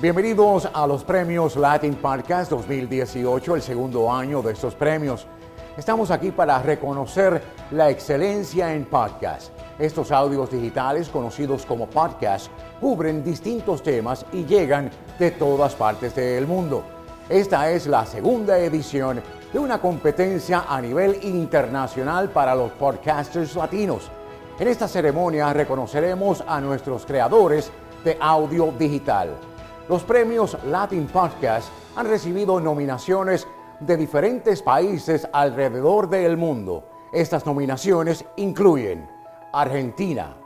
Bienvenidos a los premios Latin Podcast 2018, el segundo año de estos premios. Estamos aquí para reconocer la excelencia en podcast. Estos audios digitales, conocidos como podcast, cubren distintos temas y llegan de todas partes del mundo. Esta es la segunda edición de una competencia a nivel internacional para los podcasters latinos. En esta ceremonia reconoceremos a nuestros creadores de audio digital. Los premios Latin Podcast han recibido nominaciones de diferentes países alrededor del mundo. Estas nominaciones incluyen Argentina,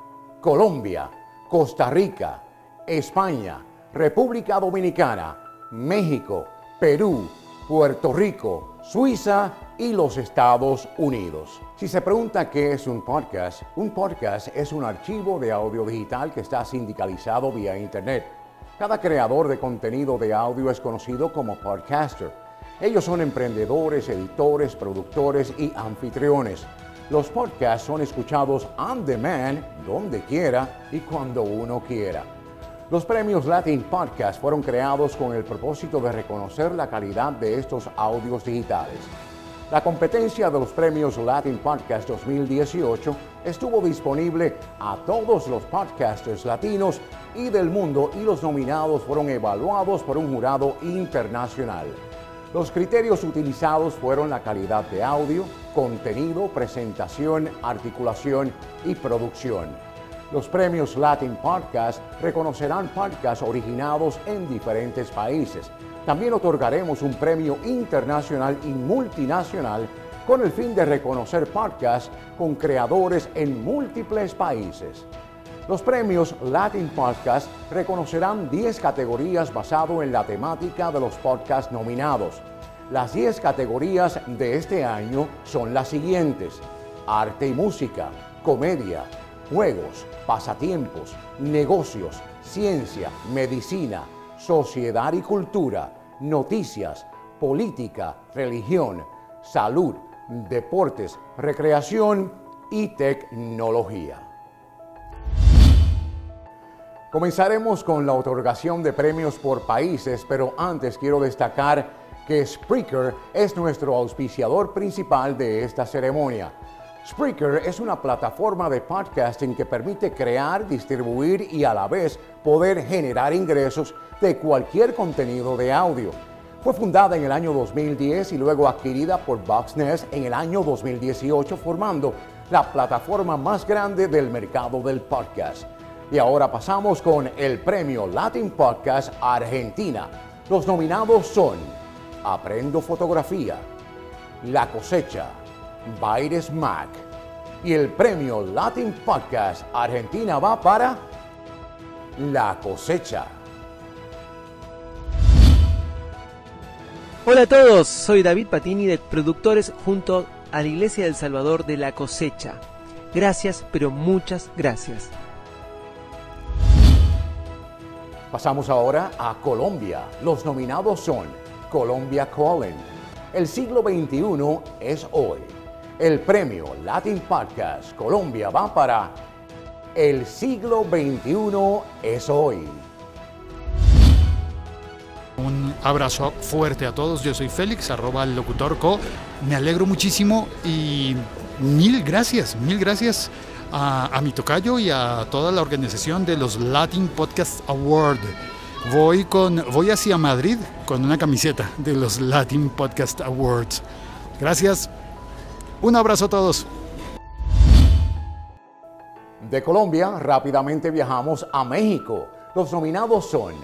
Colombia, Costa Rica, España, República Dominicana, México, Perú, Puerto Rico, Suiza y los Estados Unidos. Si se pregunta qué es un podcast, un podcast es un archivo de audio digital que está sindicalizado vía Internet. Cada creador de contenido de audio es conocido como podcaster. Ellos son emprendedores, editores, productores y anfitriones. Los podcasts son escuchados on demand, donde quiera y cuando uno quiera. Los premios Latin Podcast fueron creados con el propósito de reconocer la calidad de estos audios digitales. La competencia de los premios Latin Podcast 2018 estuvo disponible a todos los podcasters latinos y del mundo y los nominados fueron evaluados por un jurado internacional. Los criterios utilizados fueron la calidad de audio, contenido, presentación, articulación y producción. Los premios Latin Podcast reconocerán podcasts originados en diferentes países. También otorgaremos un premio internacional y multinacional con el fin de reconocer podcasts con creadores en múltiples países. Los premios Latin Podcast reconocerán 10 categorías basado en la temática de los podcasts nominados. Las 10 categorías de este año son las siguientes. Arte y música, comedia, juegos, pasatiempos, negocios, ciencia, medicina, sociedad y cultura, noticias, política, religión, salud, deportes, recreación y tecnología. Comenzaremos con la otorgación de premios por países, pero antes quiero destacar que Spreaker es nuestro auspiciador principal de esta ceremonia. Spreaker es una plataforma de podcasting que permite crear, distribuir y a la vez poder generar ingresos de cualquier contenido de audio. Fue fundada en el año 2010 y luego adquirida por Voxnest en el año 2018, formando la plataforma más grande del mercado del podcast. Y ahora pasamos con el premio Latin Podcast Argentina. Los nominados son Aprendo Fotografía, La Cosecha, Baires Mac. Y el premio Latin Podcast Argentina va para La Cosecha. Hola a todos, soy David Patini de Productores junto a la Iglesia del Salvador de La Cosecha. Gracias, pero muchas gracias. Pasamos ahora a Colombia. Los nominados son Colombia Calling. El siglo XXI es hoy. El premio Latin Podcast Colombia va para El siglo XXI es hoy. Un abrazo fuerte a todos. Yo soy Félix, arroba locutorco. Me alegro muchísimo y mil gracias, mil gracias a, mi tocayo y a toda la organización de los Latin Podcast Award. Voy, con, voy hacia Madrid con una camiseta de los Latin Podcast Awards. Gracias. Un abrazo a todos. De Colombia rápidamente viajamos a México. Los nominados son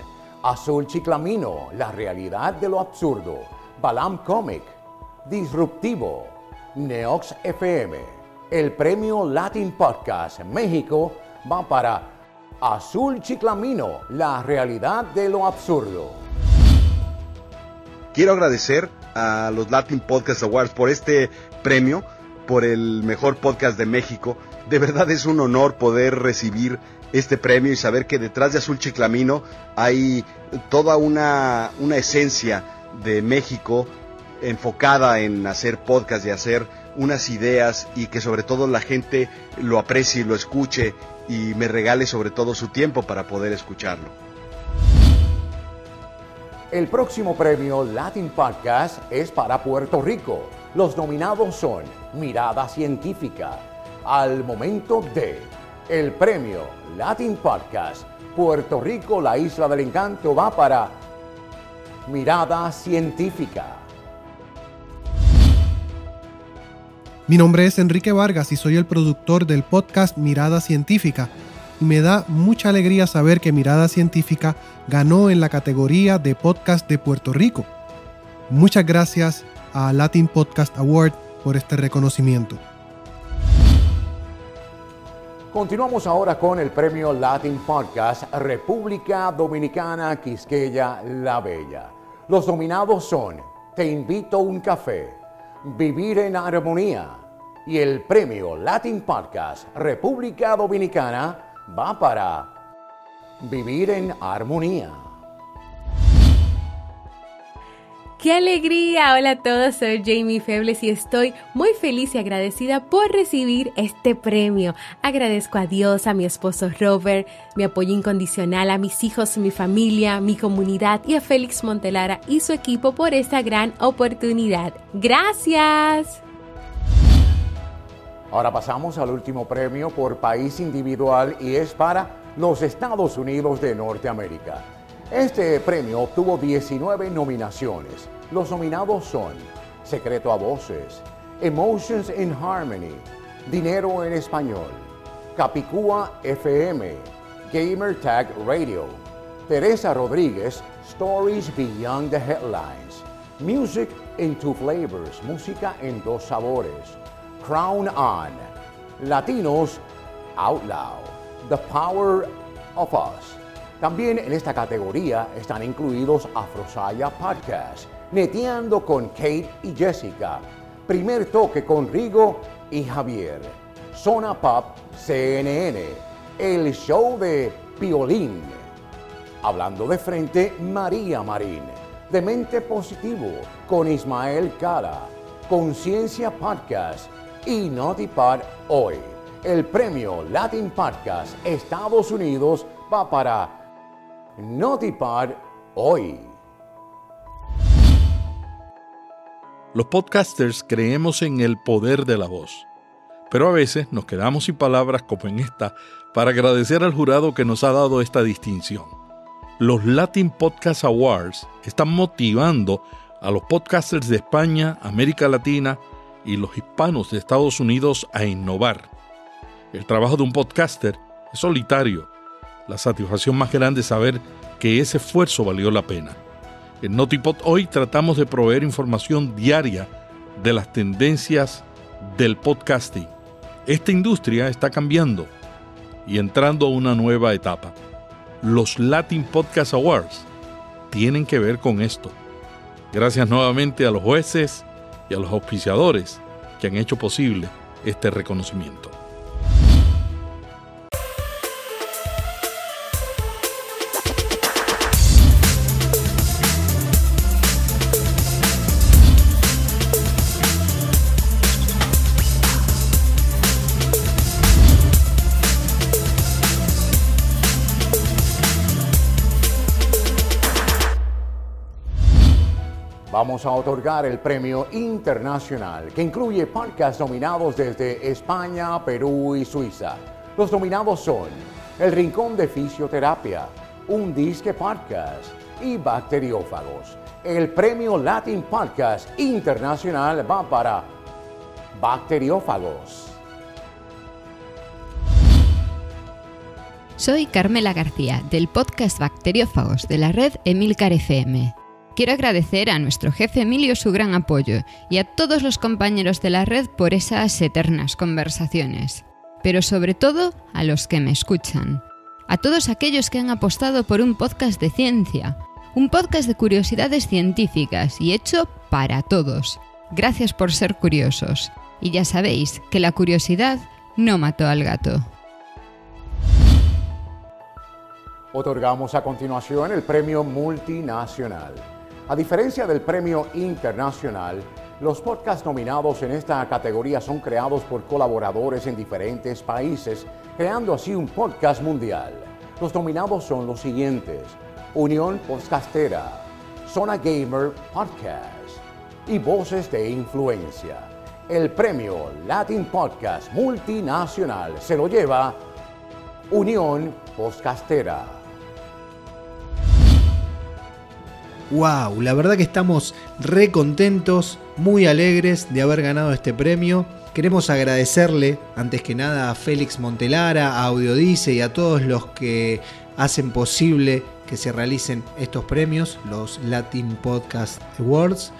Azul Chiclamino, La realidad de lo absurdo, Balam Comic, Disruptivo, Neox FM. El premio Latin Podcast México va para Azul Chiclamino, la realidad de lo absurdo. Quiero agradecer a los Latin Podcast Awards por este premio, por el mejor podcast de México. De verdad es un honor poder recibir este premio y saber que detrás de Azul Chiclamino hay toda una, una esencia de México enfocada en hacer podcast y hacer unas ideas y que sobre todo la gente lo aprecie, lo escuche y me regale sobre todo su tiempo para poder escucharlo. El próximo premio Latin Podcast es para Puerto Rico. Los nominados son Mirada Científica. Al momento de el premio Latin Podcast Puerto Rico, la isla del encanto, va para Mirada Científica. Mi nombre es Enrique Vargas y soy el productor del podcast Mirada Científica. Y me da mucha alegría saber que Mirada Científica ganó en la categoría de podcast de Puerto Rico. Muchas gracias a Latin Podcast Award por este reconocimiento. Continuamos ahora con el premio Latin Podcast República Dominicana Quisqueya La Bella. Los nominados son Te invito a un café, Vivir en Armonía, y el premio Latin Podcast República Dominicana va para Vivir en Armonía. ¡Qué alegría! Hola a todos, soy Jamie Febles y estoy muy feliz y agradecida por recibir este premio. Agradezco a Dios, a mi esposo Robert, mi apoyo incondicional, a mis hijos, mi familia, mi comunidad y a Félix Montelara y su equipo por esta gran oportunidad. ¡Gracias! Ahora pasamos al último premio por país individual y es para los Estados Unidos de Norteamérica. Este premio obtuvo 19 nominaciones. Los nominados son Secreto a Voces, Emotions in Harmony, Dinero en Español, Capicúa FM, Gamer Tag Radio, Teresa Rodríguez, Stories Beyond the Headlines, Music in Two Flavors, Música en Dos Sabores, Crown On, Latinos Out Loud, The Power of Us. También en esta categoría están incluidos Afrosaya Podcast, Neteando con Kate y Jessica, Primer Toque con Rigo y Javier, Zona Pop CNN, El Show de Piolín, Hablando de Frente María Marín, Demente Positivo con Ismael Cara, Conciencia Podcast, y Notipad hoy. El premio Latin Podcast Estados Unidos va para Notipad hoy. Los podcasters creemos en el poder de la voz, pero a veces nos quedamos sin palabras como en esta para agradecer al jurado que nos ha dado esta distinción. Los Latin Podcast Awards están motivando a los podcasters de España, América Latina, y los hispanos de Estados Unidos a innovar. El trabajo de un podcaster es solitario. La satisfacción más grande es saber que ese esfuerzo valió la pena. En Notipod hoy tratamos de proveer información diaria de las tendencias del podcasting. Esta industria está cambiando y entrando a una nueva etapa. Los Latin Podcast Awards tienen que ver con esto. Gracias nuevamente a los jueces, y a los auspiciadores que han hecho posible este reconocimiento. Vamos a otorgar el premio internacional que incluye podcasts nominados desde España, Perú y Suiza. Los nominados son El Rincón de Fisioterapia, Un Disque Podcast y Bacteriófagos. El premio Latin Podcast Internacional va para Bacteriófagos. Soy Carmela García del podcast Bacteriófagos de la red Emilcar FM. Quiero agradecer a nuestro jefe Emilio su gran apoyo y a todos los compañeros de la red por esas eternas conversaciones, pero sobre todo a los que me escuchan, a todos aquellos que han apostado por un podcast de ciencia, un podcast de curiosidades científicas y hecho para todos. Gracias por ser curiosos. Y ya sabéis que la curiosidad no mató al gato. Otorgamos a continuación el premio multinacional. A diferencia del premio internacional, los podcasts nominados en esta categoría son creados por colaboradores en diferentes países, creando así un podcast mundial. Los nominados son los siguientes. Unión Podcastera, Zona Gamer Podcast y Voces de Influencia. El premio Latin Podcast Multinacional se lo lleva Unión Podcastera. Wow, la verdad que estamos re contentos, muy alegres de haber ganado este premio. Queremos agradecerle antes que nada a Félix Montelara, a Audiodice y a todos los que hacen posible que se realicen estos premios, los Latin Podcast Awards.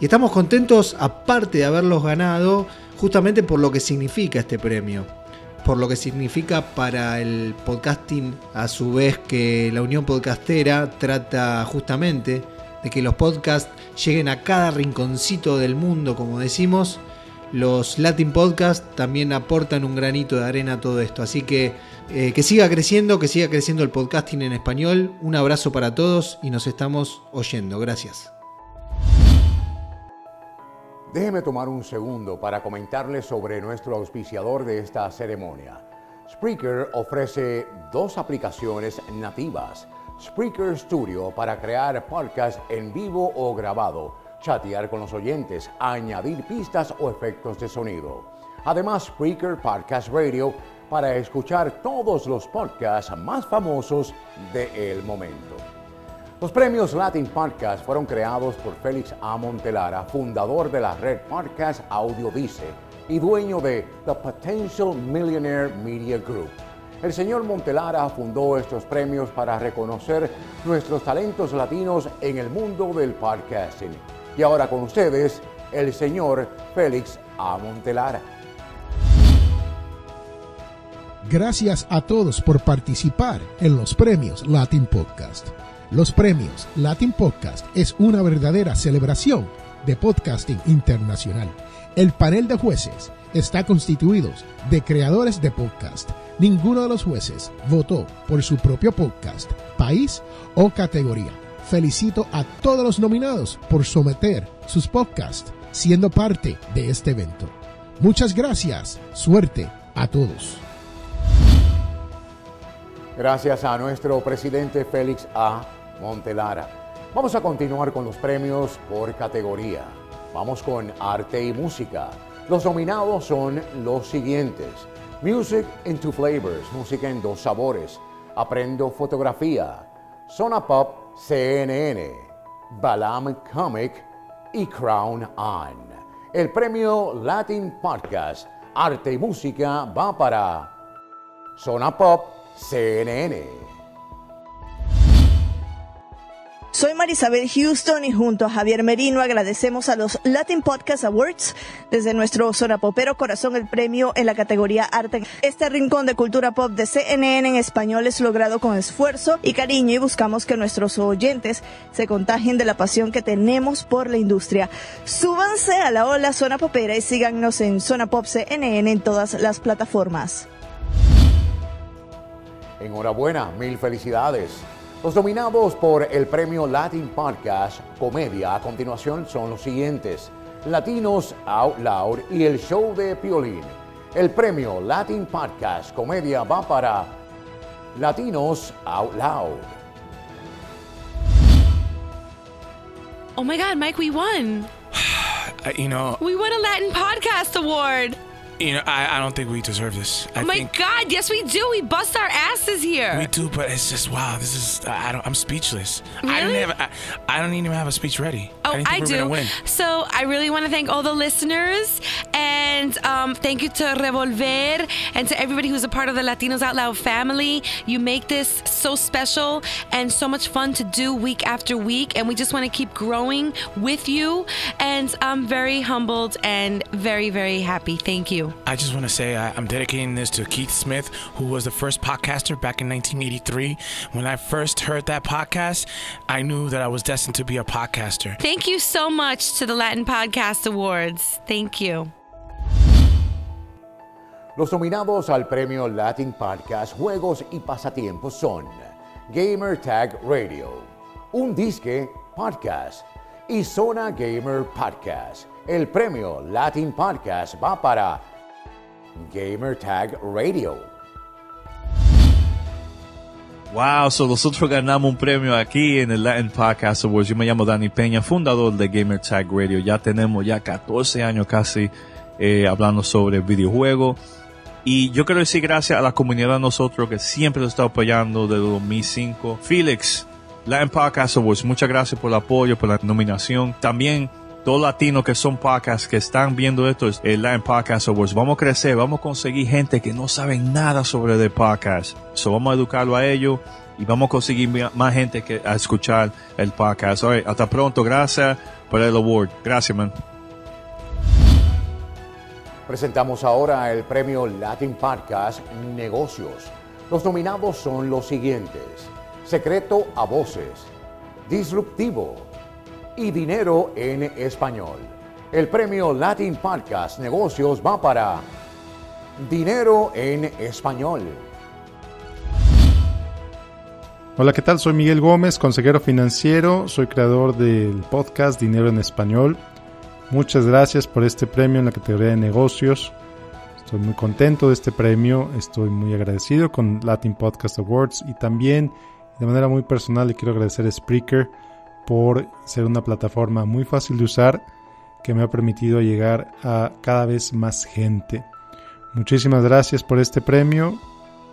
Y estamos contentos, aparte de haberlos ganado, justamente por lo que significa este premio. Por lo que significa para el podcasting, a su vez que la Unión Podcastera trata justamente de que los podcasts lleguen a cada rinconcito del mundo, como decimos. Los Latin Podcasts también aportan un granito de arena a todo esto. Así que eh, que siga creciendo, que siga creciendo el podcasting en español. Un abrazo para todos y nos estamos oyendo. Gracias. Déjeme tomar un segundo para comentarles sobre nuestro auspiciador de esta ceremonia. Spreaker ofrece dos aplicaciones nativas. Spreaker Studio para crear podcasts en vivo o grabado, chatear con los oyentes, añadir pistas o efectos de sonido. Además, Spreaker Podcast Radio para escuchar todos los podcasts más famosos del momento. Los premios Latin Podcast fueron creados por Félix A. Fundador de la red Podcast Audio Dice y dueño de The Potential Millionaire Media Group. El señor Montelara fundó estos premios para reconocer nuestros talentos latinos en el mundo del podcasting. Y ahora con ustedes, el señor Félix A. Gracias a todos por participar en los premios Latin Podcast. Los premios Latin Podcast es una verdadera celebración de podcasting internacional. El panel de jueces está constituido de creadores de podcast. Ninguno de los jueces votó por su propio podcast, país o categoría. Felicito a todos los nominados por someter sus podcasts siendo parte de este evento. Muchas gracias. Suerte a todos. Gracias a nuestro presidente Félix A. Montelara. Vamos a continuar con los premios por categoría. Vamos con arte y música. Los nominados son los siguientes. Music in Two Flavors, música en dos sabores. Aprendo fotografía. Zona Pop CNN. Balam Comic y Crown On. El premio Latin Podcast, arte y música va para Zona Pop CNN. Soy Marisabel Houston y junto a Javier Merino agradecemos a los Latin Podcast Awards desde nuestro Zona Popero Corazón el premio en la categoría Arte. Este rincón de cultura pop de CNN en español es logrado con esfuerzo y cariño y buscamos que nuestros oyentes se contagien de la pasión que tenemos por la industria. Súbanse a la ola Zona Popera y síganos en Zona Pop CNN en todas las plataformas. Enhorabuena, mil felicidades. Los nominados por el premio Latin Podcast Comedia a continuación son los siguientes: Latinos Out Loud y el show de Piolín. El premio Latin Podcast Comedia va para Latinos Out Loud. Oh my God, Mike, we won. you know, We won a Latin Podcast Award. You know, I, I don't think we deserve this. I oh my God, yes we do. We bust our asses here. we do, but it's just wow. This is I I don't. I'm speechless. I Really? didn't have. I, I don't even have a speech ready. Oh, I were do. So I really want to thank all the listeners and um, thank you to Revolver and to everybody who's a part of the Latinos Out Loud family. You make this so special and so much fun to do week after week, and we just want to keep growing with you. And I'm very humbled and very, very happy. Thank you. I just want to say I, I'm dedicating this to Keith Smith, who was the first podcaster back in 1983. When I first heard that podcast, I knew that I was destined to be a podcaster. Thank you so much to the Latin Podcast Awards. Thank you. Los nominados al premio Latin Podcast Juegos y Pasatiempos son Gamer Tag Radio, Un Disque Podcast y Zona Gamer Podcast. El premio Latin Podcast va para Gamer Tag Radio. Wow, so nosotros ganamos un premio aquí en el Latin Podcast Awards. Yo me llamo Dani Peña, fundador de Gamer Tag Radio. Ya tenemos ya 14 años casi eh, hablando sobre videojuegos. Y yo quiero decir gracias a la comunidad de nosotros que siempre nos está apoyando desde 2005. Felix, Latin Podcast Awards, muchas gracias por el apoyo, por la nominación. También todos latinos que son podcasts que están viendo esto, el Latin Podcast Awards. Vamos a crecer, vamos a conseguir gente que no sabe nada sobre el podcast. So vamos a educarlo a ellos y vamos a conseguir más gente que a escuchar el podcast. hasta pronto, gracias por el award. Gracias, man. Presentamos ahora el premio Latin Podcast Negocios. Los nominados son los siguientes. Secreto a Voces, Disruptivo y Dinero en Español. El premio Latin Podcast Negocios va para Dinero en Español. Hola, ¿qué tal? Soy Miguel Gómez, consejero financiero, soy creador del podcast Dinero en Español. Muchas gracias por este premio en la categoría de negocios. Estoy muy contento de este premio, estoy muy agradecido con Latin Podcast Awards y también de manera muy personal le quiero agradecer a Spreaker por ser una plataforma muy fácil de usar que me ha permitido llegar a cada vez más gente. Muchísimas gracias por este premio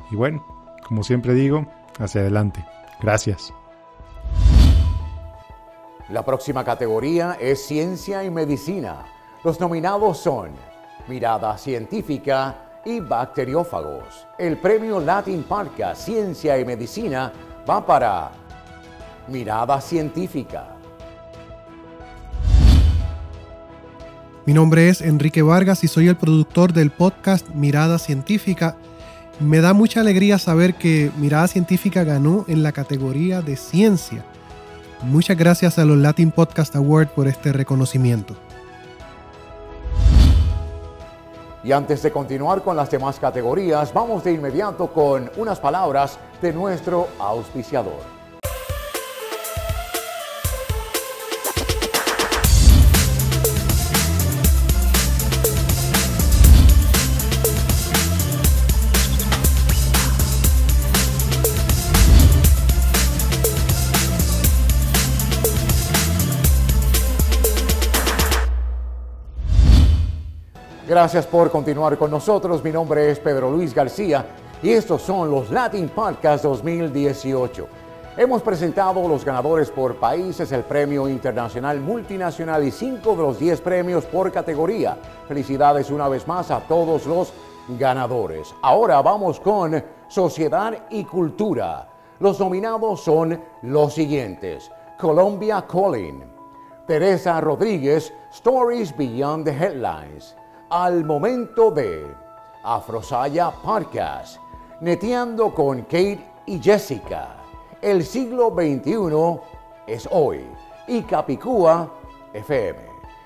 y bueno, como siempre digo, hacia adelante. Gracias. La próxima categoría es Ciencia y Medicina. Los nominados son Mirada Científica y Bacteriófagos. El premio Latin Parca Ciencia y Medicina va para Mirada Científica. Mi nombre es Enrique Vargas y soy el productor del podcast Mirada Científica. Me da mucha alegría saber que Mirada Científica ganó en la categoría de ciencia Muchas gracias a los Latin Podcast Award por este reconocimiento. Y antes de continuar con las demás categorías, vamos de inmediato con unas palabras de nuestro auspiciador. Gracias por continuar con nosotros. Mi nombre es Pedro Luis García y estos son los Latin Podcast 2018. Hemos presentado los ganadores por países, el premio internacional multinacional y cinco de los diez premios por categoría. Felicidades una vez más a todos los ganadores. Ahora vamos con Sociedad y Cultura. Los nominados son los siguientes. Colombia Calling, Teresa Rodríguez, Stories Beyond the Headlines al momento de Afrosaya Podcast, neteando con Kate y Jessica. El siglo XXI es hoy y Capicúa FM.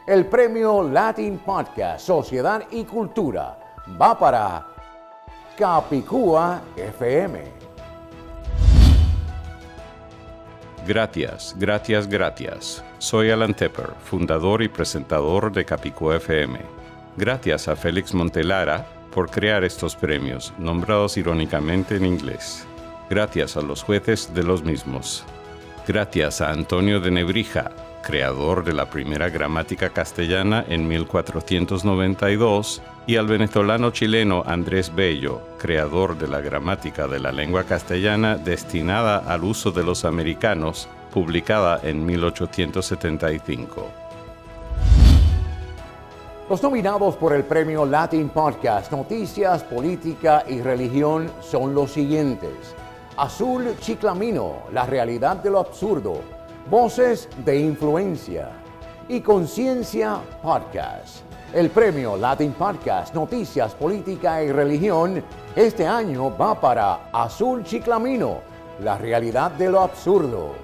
El premio Latin Podcast Sociedad y Cultura va para Capicúa FM. Gracias, gracias, gracias. Soy Alan Tepper, fundador y presentador de Capicúa FM Gracias a Félix Montelara por crear estos premios, nombrados irónicamente en inglés. Gracias a los jueces de los mismos. Gracias a Antonio de Nebrija, creador de la primera gramática castellana en 1492, y al venezolano chileno Andrés Bello, creador de la gramática de la lengua castellana destinada al uso de los americanos, publicada en 1875. Los nominados por el premio Latin Podcast Noticias, Política y Religión son los siguientes. Azul Chiclamino, La realidad de lo absurdo, Voces de Influencia y Conciencia Podcast. El premio Latin Podcast Noticias, Política y Religión este año va para Azul Chiclamino, La realidad de lo absurdo.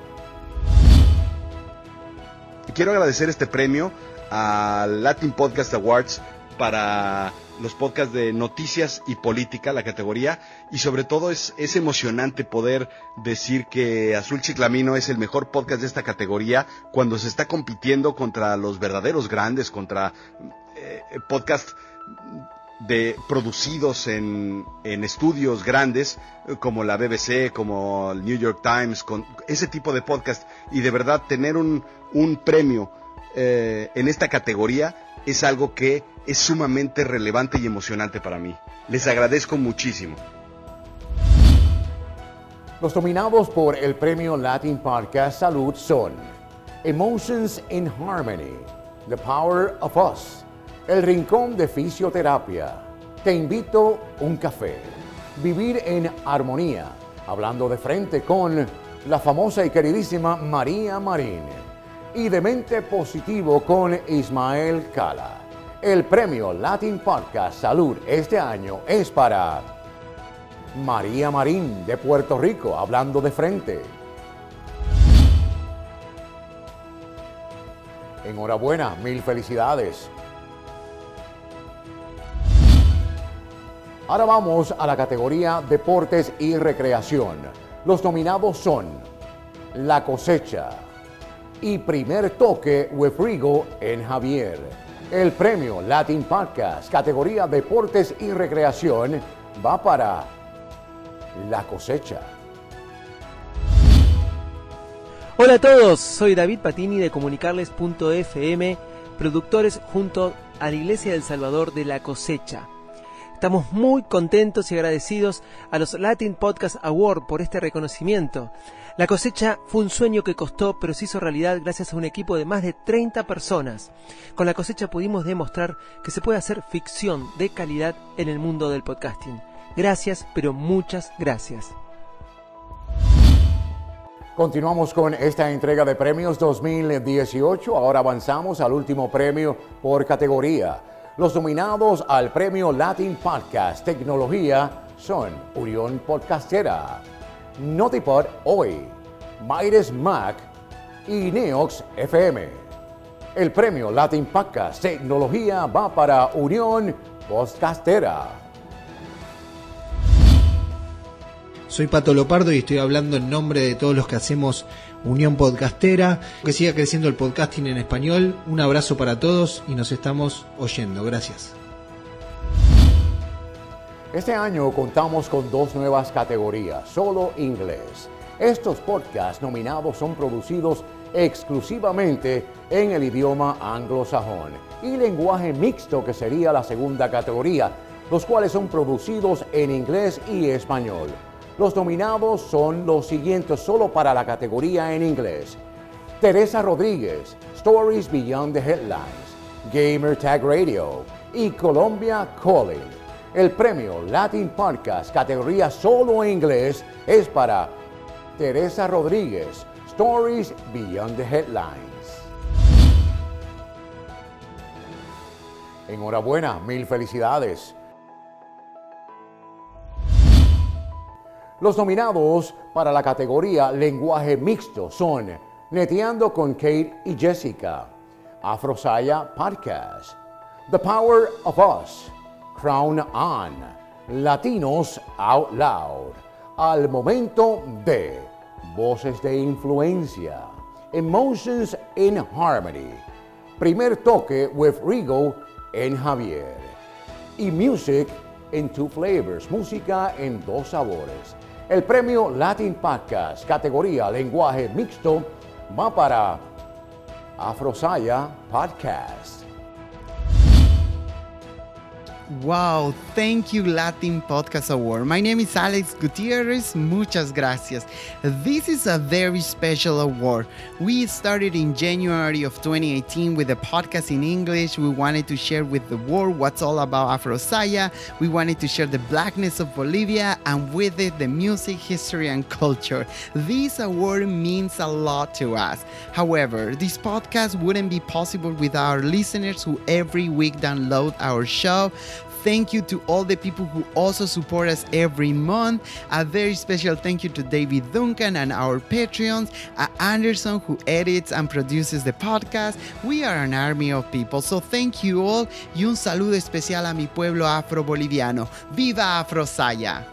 Quiero agradecer este premio al Latin Podcast Awards para los podcasts de noticias y política, la categoría, y sobre todo es, es emocionante poder decir que Azul Chiclamino es el mejor podcast de esta categoría cuando se está compitiendo contra los verdaderos grandes, contra eh, podcasts de producidos en, en estudios grandes eh, como la BBC, como el New York Times, con ese tipo de podcast. Y de verdad tener un, un premio eh, en esta categoría es algo que es sumamente relevante y emocionante para mí. Les agradezco muchísimo. Los nominados por el premio Latin Podcast Salud son Emotions in Harmony, The Power of Us, El Rincón de Fisioterapia, Te invito un café, Vivir en Armonía, hablando de frente con la famosa y queridísima María Marín, y de Mente Positivo con Ismael Cala. El premio Latin Podcast Salud este año es para María Marín de Puerto Rico, hablando de frente. Enhorabuena, mil felicidades. Ahora vamos a la categoría Deportes y Recreación. Los nominados son La Cosecha y Primer Toque with Rigo en Javier. El premio Latin Podcast, categoría Deportes y Recreación, va para La Cosecha. Hola a todos, soy David Patini de comunicarles.fm, productores junto a la Iglesia del Salvador de la Cosecha. Estamos muy contentos y agradecidos a los Latin Podcast Award por este reconocimiento. La cosecha fue un sueño que costó, pero se hizo realidad gracias a un equipo de más de 30 personas. Con la cosecha pudimos demostrar que se puede hacer ficción de calidad en el mundo del podcasting. Gracias, pero muchas gracias. Continuamos con esta entrega de premios 2018. Ahora avanzamos al último premio por categoría. Los nominados al premio Latin Podcast Tecnología son Unión Podcastera, Notipod Hoy, Maires Mac y Neox FM. El premio Latin Podcast Tecnología va para Unión Podcastera. Soy Pato Lopardo y estoy hablando en nombre de todos los que hacemos Unión Podcastera. Que siga creciendo el podcasting en español. Un abrazo para todos y nos estamos oyendo. Gracias. Este año contamos con dos nuevas categorías, solo inglés. Estos podcasts nominados son producidos exclusivamente en el idioma anglosajón y lenguaje mixto que sería la segunda categoría, los cuales son producidos en inglés y español. Los nominados son los siguientes solo para la categoría en inglés. Teresa Rodríguez, Stories Beyond the Headlines, Gamer Tag Radio y Colombia Calling. El premio Latin Podcast categoría solo en inglés es para Teresa Rodríguez, Stories Beyond the Headlines. Enhorabuena, mil felicidades. Los nominados para la categoría Lenguaje Mixto son Neteando con Kate y Jessica, Afrosaya Podcast, The Power of Us, Crown On, Latinos Out Loud, Al Momento de, Voces de Influencia, Emotions in Harmony, Primer Toque with Rigo en Javier y Music in Two Flavors, música en dos sabores. El premio Latin Podcast, categoría lenguaje mixto, va para Afrosaya Podcast. Wow, thank you Latin Podcast Award. My name is Alex Gutierrez. Muchas gracias. This is a very special award. We started in January of 2018 with a podcast in English. We wanted to share with the world what's all about Afrosaya. We wanted to share the blackness of Bolivia and with it the music, history, and culture. This award means a lot to us. However, this podcast wouldn't be possible without our listeners who every week download our show. Thank you to all the people who also support us every month. A very special thank you to David Duncan and our Patreons, uh, Anderson who edits and produces the podcast. We are an army of people, so thank you all y un saludo especial a mi pueblo afro-boliviano. ¡Viva Afrosaya!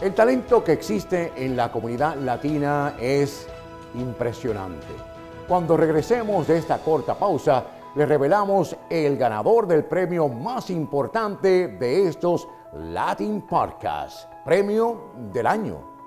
El talento que existe en la comunidad latina es impresionante. Cuando regresemos de esta corta pausa, le revelamos el ganador del premio más importante de estos Latin Podcasts, premio del año.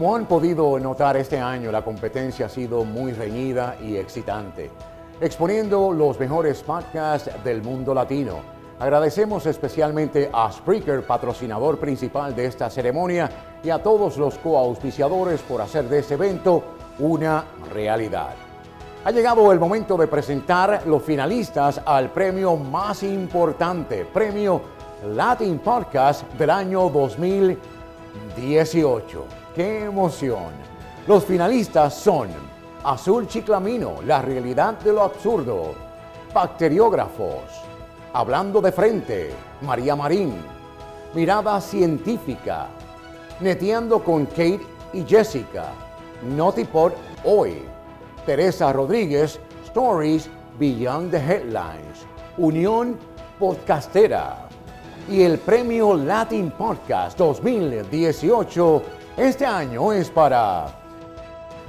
Como han podido notar este año, la competencia ha sido muy reñida y excitante, exponiendo los mejores podcasts del mundo latino. Agradecemos especialmente a Spreaker, patrocinador principal de esta ceremonia, y a todos los coauspiciadores por hacer de este evento una realidad. Ha llegado el momento de presentar los finalistas al premio más importante, premio Latin Podcast del año 2018. ¡Qué emoción! Los finalistas son Azul Chiclamino, La realidad de lo absurdo, Bacteriógrafos, Hablando de frente, María Marín, Mirada científica, Neteando con Kate y Jessica, Notipod Hoy, Teresa Rodríguez, Stories Beyond the Headlines, Unión Podcastera. Y el Premio Latin Podcast 2018 este año es para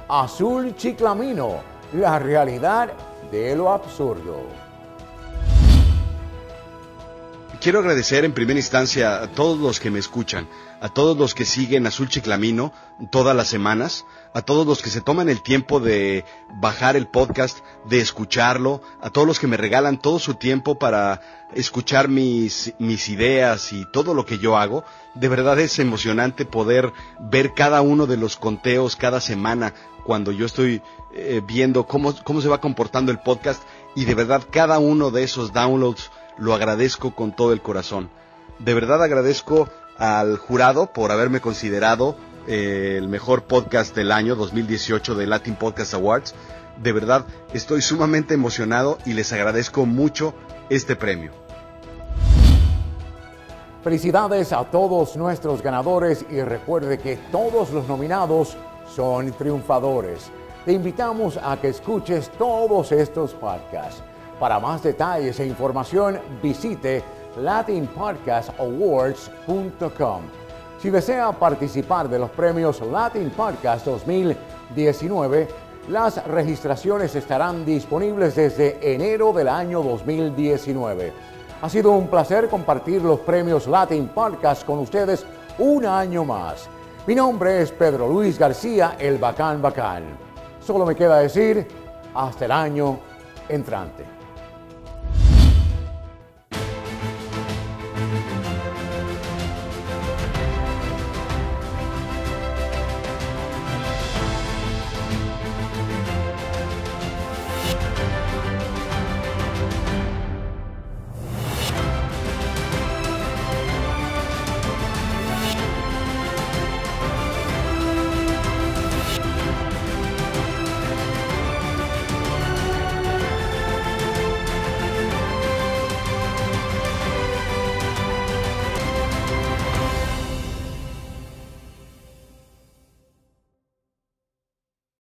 Azul Chiclamino, la realidad de lo absurdo. Quiero agradecer en primera instancia a todos los que me escuchan, a todos los que siguen Azul Chiclamino todas las semanas, a todos los que se toman el tiempo de bajar el podcast, de escucharlo, a todos los que me regalan todo su tiempo para escuchar mis, mis ideas y todo lo que yo hago. De verdad es emocionante poder ver cada uno de los conteos cada semana cuando yo estoy eh, viendo cómo, cómo se va comportando el podcast y de verdad cada uno de esos downloads lo agradezco con todo el corazón. De verdad agradezco al jurado por haberme considerado eh, el mejor podcast del año 2018 de Latin Podcast Awards. De verdad estoy sumamente emocionado y les agradezco mucho este premio. Felicidades a todos nuestros ganadores y recuerde que todos los nominados son triunfadores. Te invitamos a que escuches todos estos podcasts para más detalles e información visite latinpodcastawards.com. Si desea participar de los premios Latin Podcast 2019, las registraciones estarán disponibles desde enero del año 2019. Ha sido un placer compartir los premios Latin Podcast con ustedes un año más. Mi nombre es Pedro Luis García, el Bacán Bacán. Solo me queda decir, hasta el año entrante.